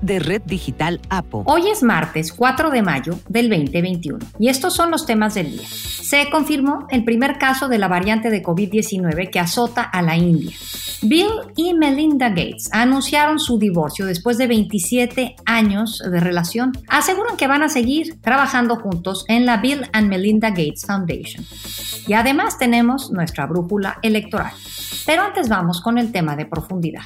de Red Digital APO. Hoy es martes 4 de mayo del 2021 y estos son los temas del día. Se confirmó el primer caso de la variante de COVID-19 que azota a la India. Bill y Melinda Gates anunciaron su divorcio después de 27 años de relación. Aseguran que van a seguir trabajando juntos en la Bill and Melinda Gates Foundation. Y además tenemos nuestra brújula electoral. Pero antes vamos con el tema de profundidad.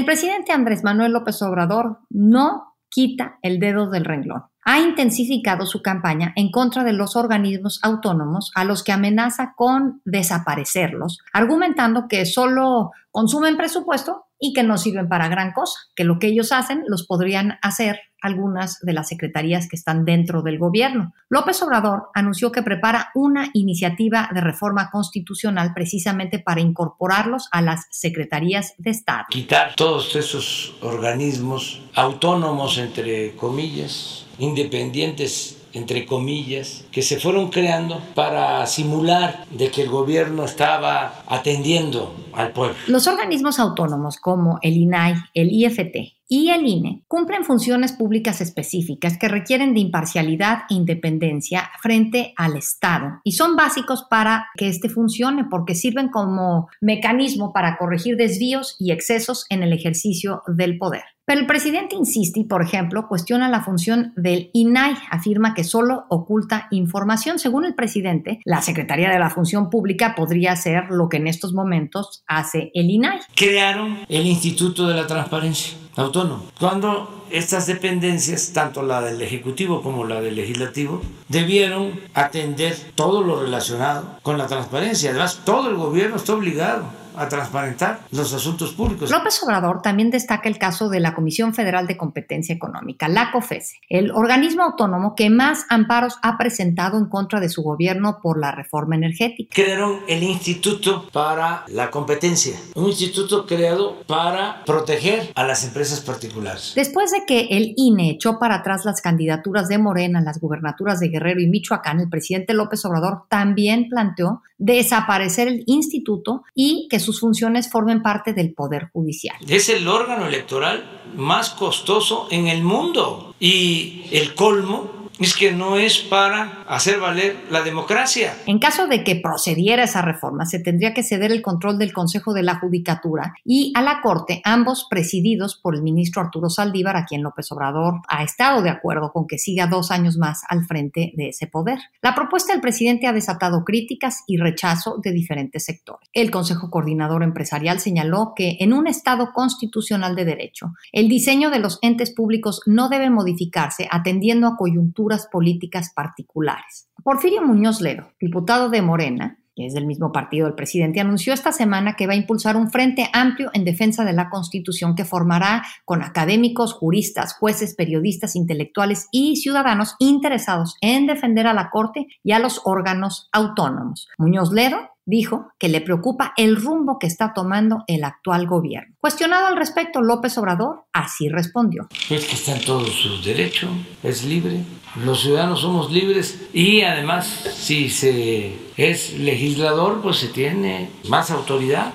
El presidente Andrés Manuel López Obrador no quita el dedo del renglón. Ha intensificado su campaña en contra de los organismos autónomos a los que amenaza con desaparecerlos, argumentando que solo consumen presupuesto y que no sirven para gran cosa, que lo que ellos hacen los podrían hacer algunas de las secretarías que están dentro del gobierno. López Obrador anunció que prepara una iniciativa de reforma constitucional precisamente para incorporarlos a las secretarías de Estado. Quitar todos esos organismos autónomos, entre comillas, independientes entre comillas, que se fueron creando para simular de que el gobierno estaba atendiendo al pueblo. Los organismos autónomos como el INAI, el IFT y el INE cumplen funciones públicas específicas que requieren de imparcialidad e independencia frente al Estado y son básicos para que éste funcione porque sirven como mecanismo para corregir desvíos y excesos en el ejercicio del poder. Pero el presidente insiste y, por ejemplo, cuestiona la función del INAI, afirma que solo oculta información. Según el presidente, la Secretaría de la Función Pública podría hacer lo que en estos momentos hace el INAI. Crearon el Instituto de la Transparencia Autónomo. Cuando estas dependencias, tanto la del Ejecutivo como la del Legislativo, debieron atender todo lo relacionado con la transparencia. Además, todo el gobierno está obligado a transparentar los asuntos públicos. López Obrador también destaca el caso de la Comisión Federal de Competencia Económica, la COFESE, el organismo autónomo que más amparos ha presentado en contra de su gobierno por la reforma energética. Crearon el Instituto para la Competencia, un instituto creado para proteger a las empresas particulares. Después de que el INE echó para atrás las candidaturas de Morena las gubernaturas de Guerrero y Michoacán, el presidente López Obrador también planteó desaparecer el instituto y que sus funciones formen parte del Poder Judicial. Es el órgano electoral más costoso en el mundo y el colmo es que no es para hacer valer la democracia. En caso de que procediera esa reforma, se tendría que ceder el control del Consejo de la Judicatura y a la Corte, ambos presididos por el ministro Arturo Saldívar, a quien López Obrador ha estado de acuerdo con que siga dos años más al frente de ese poder. La propuesta del presidente ha desatado críticas y rechazo de diferentes sectores. El Consejo Coordinador Empresarial señaló que en un Estado constitucional de derecho, el diseño de los entes públicos no debe modificarse atendiendo a políticas particulares. Porfirio Muñoz Ledo, diputado de Morena, que es del mismo partido del presidente, anunció esta semana que va a impulsar un frente amplio en defensa de la Constitución que formará con académicos, juristas, jueces, periodistas, intelectuales y ciudadanos interesados en defender a la Corte y a los órganos autónomos. Muñoz Ledo dijo que le preocupa el rumbo que está tomando el actual gobierno. Cuestionado al respecto, López Obrador así respondió. Es que está en todo su derecho, es libre. Los ciudadanos somos libres y además si se es legislador, pues se tiene más autoridad.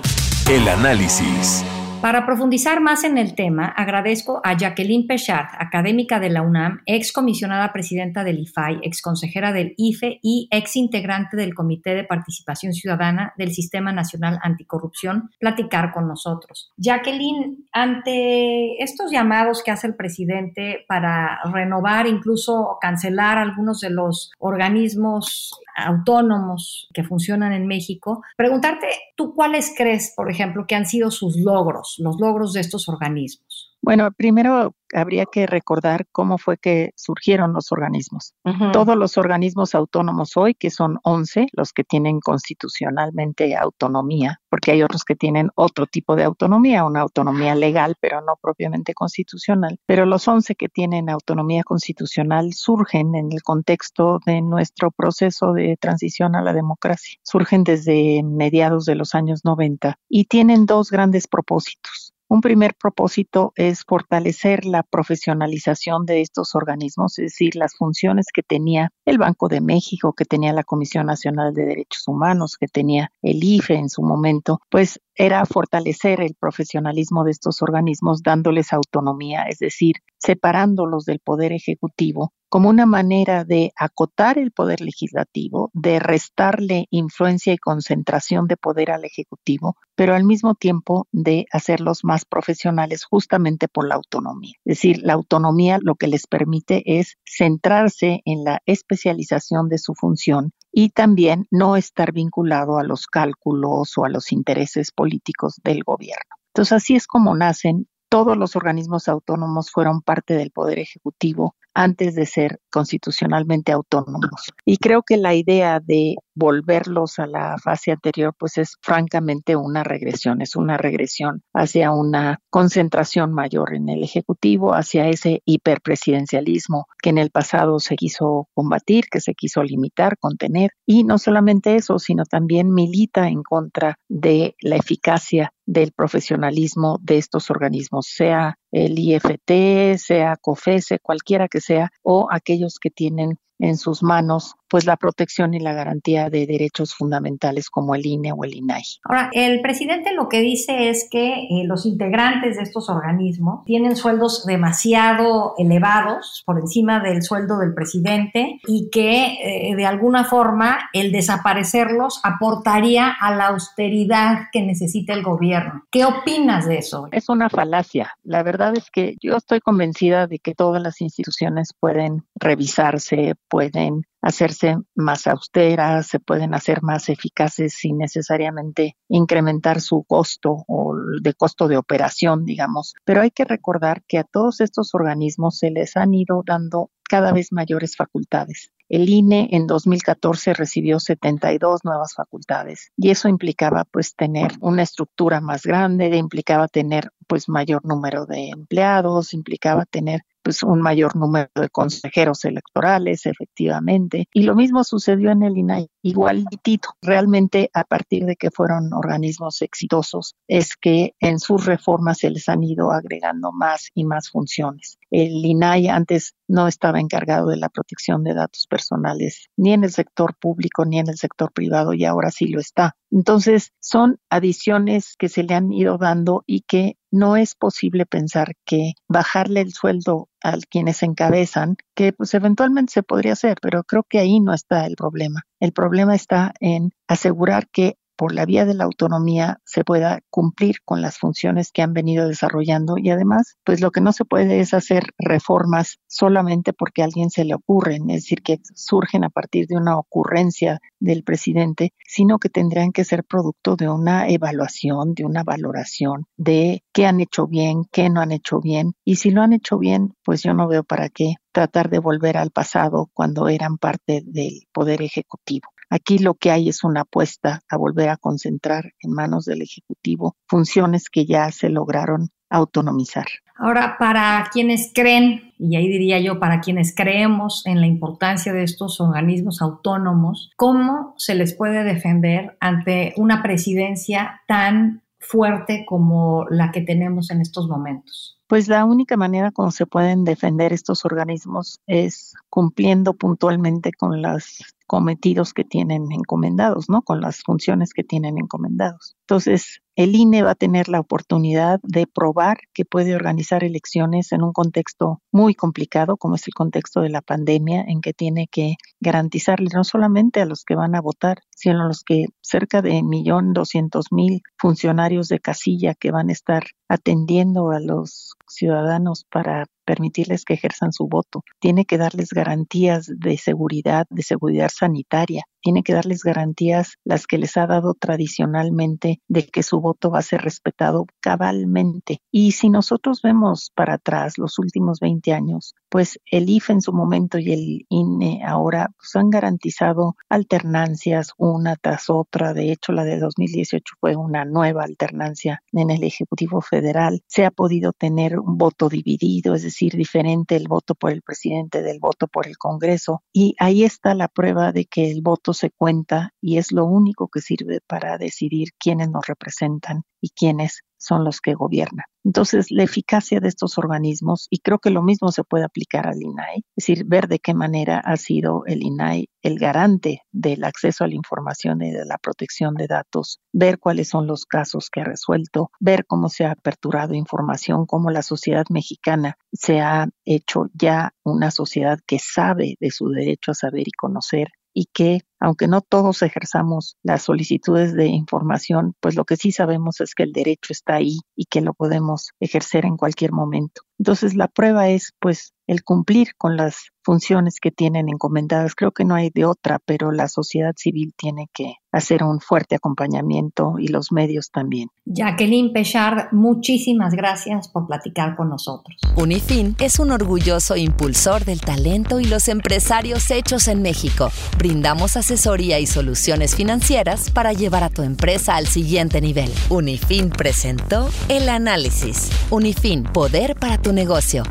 El análisis. Para profundizar más en el tema, agradezco a Jacqueline Pechard, académica de la UNAM, ex comisionada presidenta del IFAI, ex consejera del IFE y ex integrante del Comité de Participación Ciudadana del Sistema Nacional Anticorrupción, platicar con nosotros. Jacqueline, ante estos llamados que hace el presidente para renovar, incluso cancelar algunos de los organismos autónomos que funcionan en México, preguntarte, ¿tú cuáles crees, por ejemplo, que han sido sus logros, los logros de estos organismos? Bueno, primero habría que recordar cómo fue que surgieron los organismos. Todos los organismos autónomos hoy, que son 11, los que tienen constitucionalmente autonomía, porque hay otros que tienen otro tipo de autonomía, una autonomía legal, pero no propiamente constitucional. Pero los 11 que tienen autonomía constitucional surgen en el contexto de nuestro proceso de transición a la democracia. Surgen desde mediados de los años 90 y tienen dos grandes propósitos. Un primer propósito es fortalecer la profesionalización de estos organismos, es decir, las funciones que tenía el Banco de México, que tenía la Comisión Nacional de Derechos Humanos, que tenía el IFE en su momento, pues era fortalecer el profesionalismo de estos organismos dándoles autonomía, es decir, separándolos del poder ejecutivo como una manera de acotar el poder legislativo, de restarle influencia y concentración de poder al ejecutivo, pero al mismo tiempo de hacerlos más profesionales justamente por la autonomía. Es decir, la autonomía lo que les permite es centrarse en la especialización de su función y también no estar vinculado a los cálculos o a los intereses políticos del gobierno. Entonces así es como nacen todos los organismos autónomos fueron parte del Poder Ejecutivo antes de ser constitucionalmente autónomos. Y creo que la idea de volverlos a la fase anterior, pues es francamente una regresión, es una regresión hacia una concentración mayor en el Ejecutivo, hacia ese hiperpresidencialismo que en el pasado se quiso combatir, que se quiso limitar, contener. Y no solamente eso, sino también milita en contra de la eficacia del profesionalismo de estos organismos, sea el IFT, sea COFESE, cualquiera que sea, o aquellos que tienen en sus manos pues la protección y la garantía de derechos fundamentales como el INE o el INAI. Ahora, el presidente lo que dice es que eh, los integrantes de estos organismos tienen sueldos demasiado elevados por encima del sueldo del presidente y que eh, de alguna forma el desaparecerlos aportaría a la austeridad que necesita el gobierno. ¿Qué opinas de eso? Es una falacia. La verdad es que yo estoy convencida de que todas las instituciones pueden revisarse, pueden hacerse más austeras, se pueden hacer más eficaces sin necesariamente incrementar su costo o de costo de operación, digamos. Pero hay que recordar que a todos estos organismos se les han ido dando cada vez mayores facultades. El INE en 2014 recibió 72 nuevas facultades y eso implicaba pues tener una estructura más grande, implicaba tener pues mayor número de empleados, implicaba tener pues un mayor número de consejeros electorales, efectivamente. Y lo mismo sucedió en el INAI, igualitito. Realmente a partir de que fueron organismos exitosos es que en sus reformas se les han ido agregando más y más funciones. El INAI antes no estaba encargado de la protección de datos personales ni en el sector público ni en el sector privado y ahora sí lo está. Entonces, son adiciones que se le han ido dando y que no es posible pensar que bajarle el sueldo a quienes encabezan, que pues eventualmente se podría hacer, pero creo que ahí no está el problema. El problema está en asegurar que por la vía de la autonomía se pueda cumplir con las funciones que han venido desarrollando y además, pues lo que no se puede es hacer reformas solamente porque a alguien se le ocurren, es decir, que surgen a partir de una ocurrencia del presidente, sino que tendrían que ser producto de una evaluación, de una valoración de qué han hecho bien, qué no han hecho bien y si lo han hecho bien, pues yo no veo para qué tratar de volver al pasado cuando eran parte del poder ejecutivo. Aquí lo que hay es una apuesta a volver a concentrar en manos del Ejecutivo funciones que ya se lograron autonomizar. Ahora, para quienes creen, y ahí diría yo, para quienes creemos en la importancia de estos organismos autónomos, ¿cómo se les puede defender ante una presidencia tan fuerte como la que tenemos en estos momentos? Pues la única manera como se pueden defender estos organismos es cumpliendo puntualmente con los cometidos que tienen encomendados, ¿no? Con las funciones que tienen encomendados. Entonces, el INE va a tener la oportunidad de probar que puede organizar elecciones en un contexto muy complicado, como es el contexto de la pandemia, en que tiene que garantizarle no solamente a los que van a votar, sino a los que cerca de millón doscientos mil funcionarios de casilla que van a estar atendiendo a los ciudadanos para permitirles que ejerzan su voto. Tiene que darles garantías de seguridad, de seguridad sanitaria, tiene que darles garantías las que les ha dado tradicionalmente de que su voto va a ser respetado cabalmente. Y si nosotros vemos para atrás los últimos 20 años, pues el IFE en su momento y el INE ahora pues, han garantizado alternancias una tras otra. De hecho, la de 2018 fue una nueva alternancia en el Ejecutivo Federal. Se ha podido tener un voto dividido, es decir, diferente el voto por el presidente del voto por el Congreso. Y ahí está la prueba de que el voto se cuenta y es lo único que sirve para decidir quiénes nos representan y quiénes son los que gobiernan. Entonces, la eficacia de estos organismos, y creo que lo mismo se puede aplicar al INAI, es decir, ver de qué manera ha sido el INAI el garante del acceso a la información y de la protección de datos, ver cuáles son los casos que ha resuelto, ver cómo se ha aperturado información, cómo la sociedad mexicana se ha hecho ya una sociedad que sabe de su derecho a saber y conocer y que aunque no todos ejerzamos las solicitudes de información, pues lo que sí sabemos es que el derecho está ahí y que lo podemos ejercer en cualquier momento. Entonces la prueba es pues el cumplir con las funciones que tienen encomendadas. Creo que no hay de otra, pero la sociedad civil tiene que hacer un fuerte acompañamiento y los medios también. Jacqueline Pechard, muchísimas gracias por platicar con nosotros. Unifin es un orgulloso impulsor del talento y los empresarios hechos en México. Brindamos asesoría y soluciones financieras para llevar a tu empresa al siguiente nivel. Unifin presentó el análisis. Unifin, poder para tu negocio.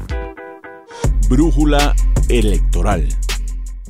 Brújula electoral.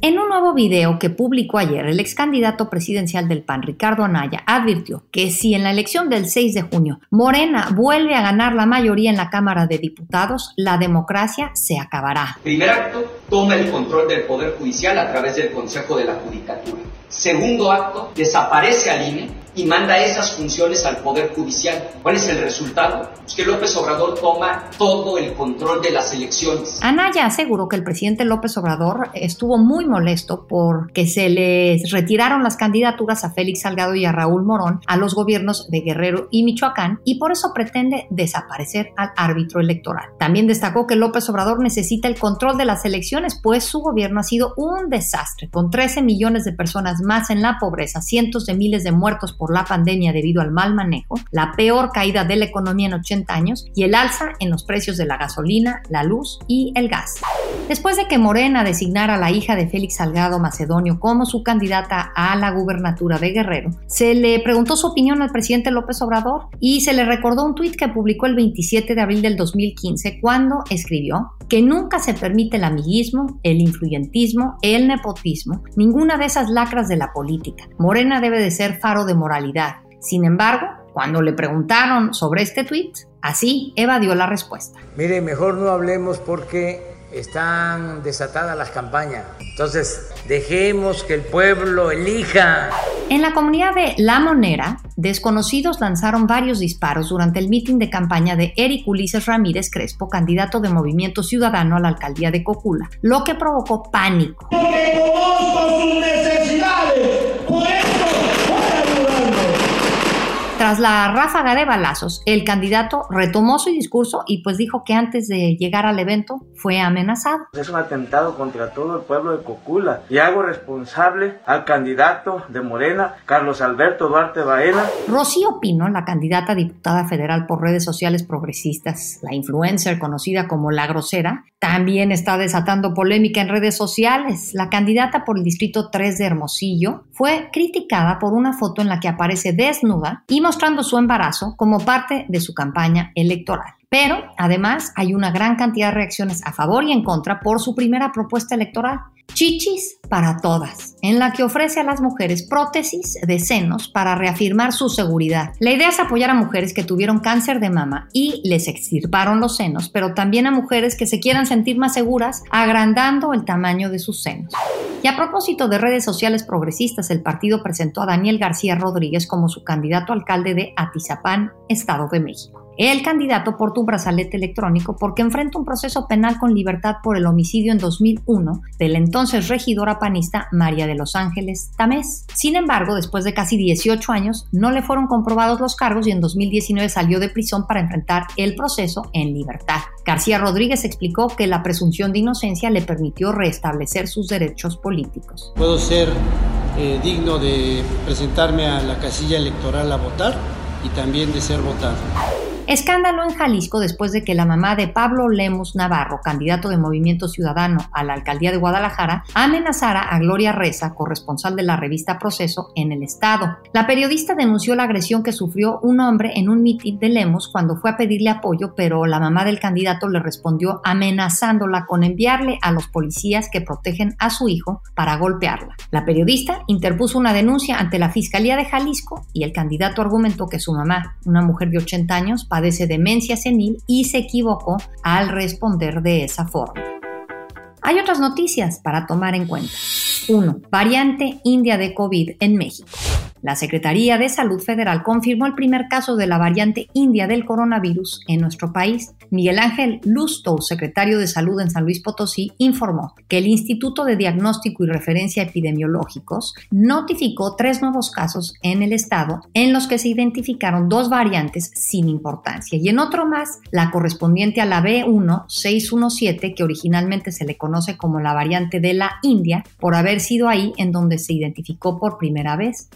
En un nuevo video que publicó ayer, el ex candidato presidencial del PAN, Ricardo Anaya, advirtió que si en la elección del 6 de junio Morena vuelve a ganar la mayoría en la Cámara de Diputados, la democracia se acabará. Primer acto, toma el control del Poder Judicial a través del Consejo de la Judicatura. Segundo acto, desaparece al INE y manda esas funciones al Poder Judicial. ¿Cuál es el resultado? Pues que López Obrador toma todo el control de las elecciones. Anaya aseguró que el presidente López Obrador estuvo muy molesto porque se les retiraron las candidaturas a Félix Salgado y a Raúl Morón a los gobiernos de Guerrero y Michoacán y por eso pretende desaparecer al árbitro electoral. También destacó que López Obrador necesita el control de las elecciones, pues su gobierno ha sido un desastre, con 13 millones de personas más en la pobreza, cientos de miles de muertos por la pandemia debido al mal manejo, la peor caída de la economía en 80 años y el alza en los precios de la gasolina, la luz y el gas. Después de que Morena designara a la hija de Félix Salgado Macedonio como su candidata a la gubernatura de Guerrero, se le preguntó su opinión al presidente López Obrador y se le recordó un tuit que publicó el 27 de abril del 2015 cuando escribió que nunca se permite el amiguismo, el influyentismo, el nepotismo, ninguna de esas lacras de la política. Morena debe de ser faro de moralidad. Sin embargo, cuando le preguntaron sobre este tweet, así evadió la respuesta. Mire, mejor no hablemos porque están desatadas las campañas. Entonces, dejemos que el pueblo elija. En la comunidad de La Monera, desconocidos lanzaron varios disparos durante el mitin de campaña de Eric Ulises Ramírez Crespo, candidato de Movimiento Ciudadano a la alcaldía de Cocula, lo que provocó pánico. Porque conozco sus necesidades, por tras la ráfaga de balazos, el candidato retomó su discurso y pues dijo que antes de llegar al evento fue amenazado. Es un atentado contra todo el pueblo de Cocula y hago responsable al candidato de Morena, Carlos Alberto Duarte Baena. Rocío Pino, la candidata diputada federal por redes sociales progresistas, la influencer conocida como La Grosera, también está desatando polémica en redes sociales. La candidata por el Distrito 3 de Hermosillo fue criticada por una foto en la que aparece desnuda y mostrando su embarazo como parte de su campaña electoral. Pero además hay una gran cantidad de reacciones a favor y en contra por su primera propuesta electoral, Chichis para todas, en la que ofrece a las mujeres prótesis de senos para reafirmar su seguridad. La idea es apoyar a mujeres que tuvieron cáncer de mama y les extirparon los senos, pero también a mujeres que se quieran sentir más seguras agrandando el tamaño de sus senos. Y a propósito de redes sociales progresistas, el partido presentó a Daniel García Rodríguez como su candidato alcalde de Atizapán, Estado de México. El candidato porta un brazalete electrónico porque enfrenta un proceso penal con libertad por el homicidio en 2001 de la entonces regidora panista María de los Ángeles Tamés. Sin embargo, después de casi 18 años, no le fueron comprobados los cargos y en 2019 salió de prisión para enfrentar el proceso en libertad. García Rodríguez explicó que la presunción de inocencia le permitió restablecer sus derechos políticos. Puedo ser eh, digno de presentarme a la casilla electoral a votar y también de ser votado. Escándalo en Jalisco después de que la mamá de Pablo Lemus Navarro, candidato de Movimiento Ciudadano a la alcaldía de Guadalajara, amenazara a Gloria Reza, corresponsal de la revista Proceso, en el estado. La periodista denunció la agresión que sufrió un hombre en un mitin de Lemus cuando fue a pedirle apoyo, pero la mamá del candidato le respondió amenazándola con enviarle a los policías que protegen a su hijo para golpearla. La periodista interpuso una denuncia ante la Fiscalía de Jalisco y el candidato argumentó que su mamá, una mujer de 80 años, padece demencia senil y se equivocó al responder de esa forma. Hay otras noticias para tomar en cuenta. 1. Variante India de COVID en México. La Secretaría de Salud Federal confirmó el primer caso de la variante india del coronavirus en nuestro país. Miguel Ángel Lusto, secretario de Salud en San Luis Potosí, informó que el Instituto de Diagnóstico y Referencia Epidemiológicos notificó tres nuevos casos en el estado en los que se identificaron dos variantes sin importancia y en otro más la correspondiente a la B1617 que originalmente se le conoce como la variante de la India por haber sido ahí en donde se identificó por primera vez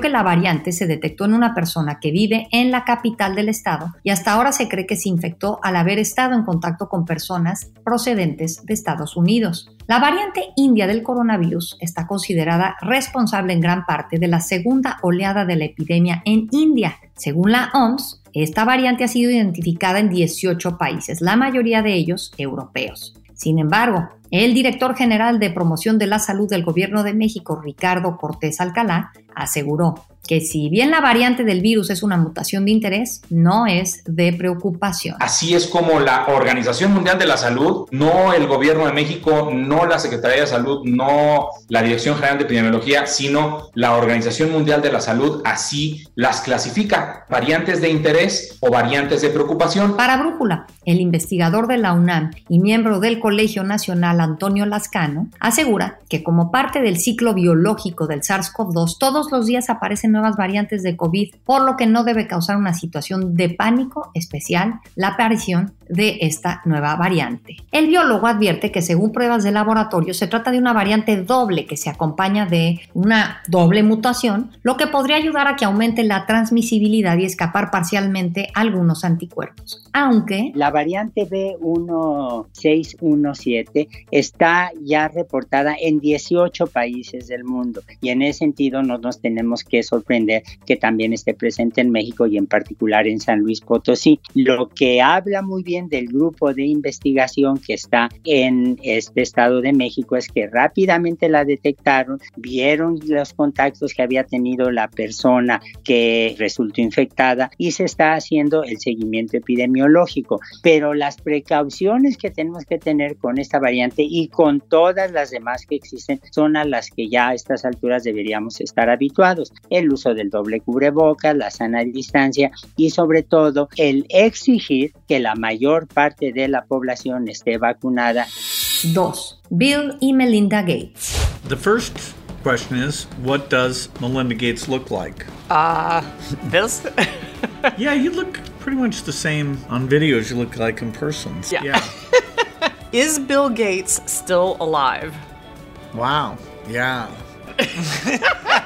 que la variante se detectó en una persona que vive en la capital del estado y hasta ahora se cree que se infectó al haber estado en contacto con personas procedentes de Estados Unidos. La variante india del coronavirus está considerada responsable en gran parte de la segunda oleada de la epidemia en India. Según la OMS, esta variante ha sido identificada en 18 países, la mayoría de ellos europeos. Sin embargo, el director general de promoción de la salud del Gobierno de México, Ricardo Cortés Alcalá, aseguró que si bien la variante del virus es una mutación de interés, no es de preocupación. Así es como la Organización Mundial de la Salud, no el Gobierno de México, no la Secretaría de Salud, no la Dirección General de Epidemiología, sino la Organización Mundial de la Salud, así las clasifica, variantes de interés o variantes de preocupación. Para Brújula, el investigador de la UNAM y miembro del Colegio Nacional Antonio Lascano, asegura que como parte del ciclo biológico del SARS-CoV-2, todos los días aparecen nuevas variantes de COVID, por lo que no debe causar una situación de pánico especial la aparición de esta nueva variante. El biólogo advierte que según pruebas de laboratorio se trata de una variante doble que se acompaña de una doble mutación, lo que podría ayudar a que aumente la transmisibilidad y escapar parcialmente algunos anticuerpos. Aunque la variante B1617 está ya reportada en 18 países del mundo y en ese sentido no nos tenemos que sorprender que también esté presente en México y en particular en San Luis Potosí, lo que habla muy bien del grupo de investigación que está en este estado de México es que rápidamente la detectaron, vieron los contactos que había tenido la persona que resultó infectada y se está haciendo el seguimiento epidemiológico. Pero las precauciones que tenemos que tener con esta variante y con todas las demás que existen son a las que ya a estas alturas deberíamos estar habituados. El uso del doble cubrebocas, la sana distancia y sobre todo el exigir que la mayor parte de la población esté vacunada. 2. Bill y Melinda Gates. The first question is, what does Melinda Gates look like? Uh, this? yeah, you look pretty much the same on videos you look like in person. Yeah. yeah. is Bill Gates still alive? Wow. Yeah.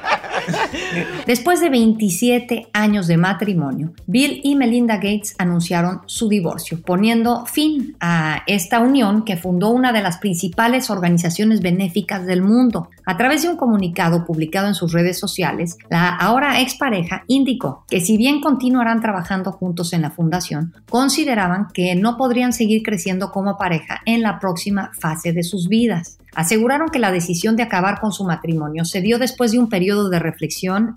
Después de 27 años de matrimonio, Bill y Melinda Gates anunciaron su divorcio, poniendo fin a esta unión que fundó una de las principales organizaciones benéficas del mundo. A través de un comunicado publicado en sus redes sociales, la ahora expareja indicó que si bien continuarán trabajando juntos en la fundación, consideraban que no podrían seguir creciendo como pareja en la próxima fase de sus vidas. Aseguraron que la decisión de acabar con su matrimonio se dio después de un periodo de reflexión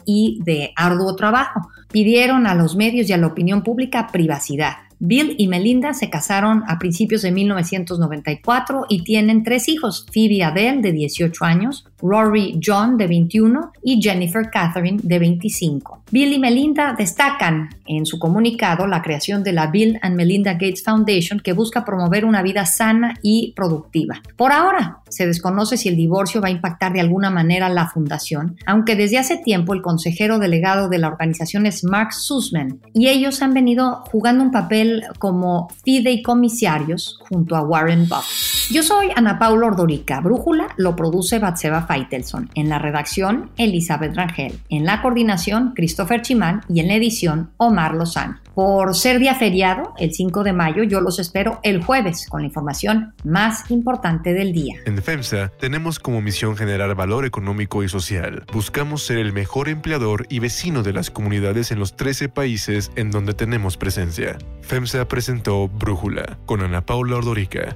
y de arduo trabajo. Pidieron a los medios y a la opinión pública privacidad. Bill y Melinda se casaron a principios de 1994 y tienen tres hijos, Phoebe Adele de 18 años, Rory John de 21 y Jennifer Catherine de 25. Bill y Melinda destacan en su comunicado la creación de la Bill and Melinda Gates Foundation que busca promover una vida sana y productiva. Por ahora, se desconoce si el divorcio va a impactar de alguna manera la fundación, aunque desde hace tiempo el consejero delegado de la organización es Mark Sussman y ellos han venido jugando un papel como fideicomisarios junto a Warren Buffett. Yo soy Ana Paula Ordorica. Brújula lo produce Batseba Faitelson. En la redacción, Elizabeth Rangel. En la coordinación, Christopher Chimán. Y en la edición, Omar Lozano. Por ser día feriado, el 5 de mayo, yo los espero el jueves con la información más importante del día. En FEMSA tenemos como misión generar valor económico y social. Buscamos ser el mejor empleador y vecino de las comunidades en los 13 países en donde tenemos presencia. FEMSA presentó Brújula con Ana Paula Ordorica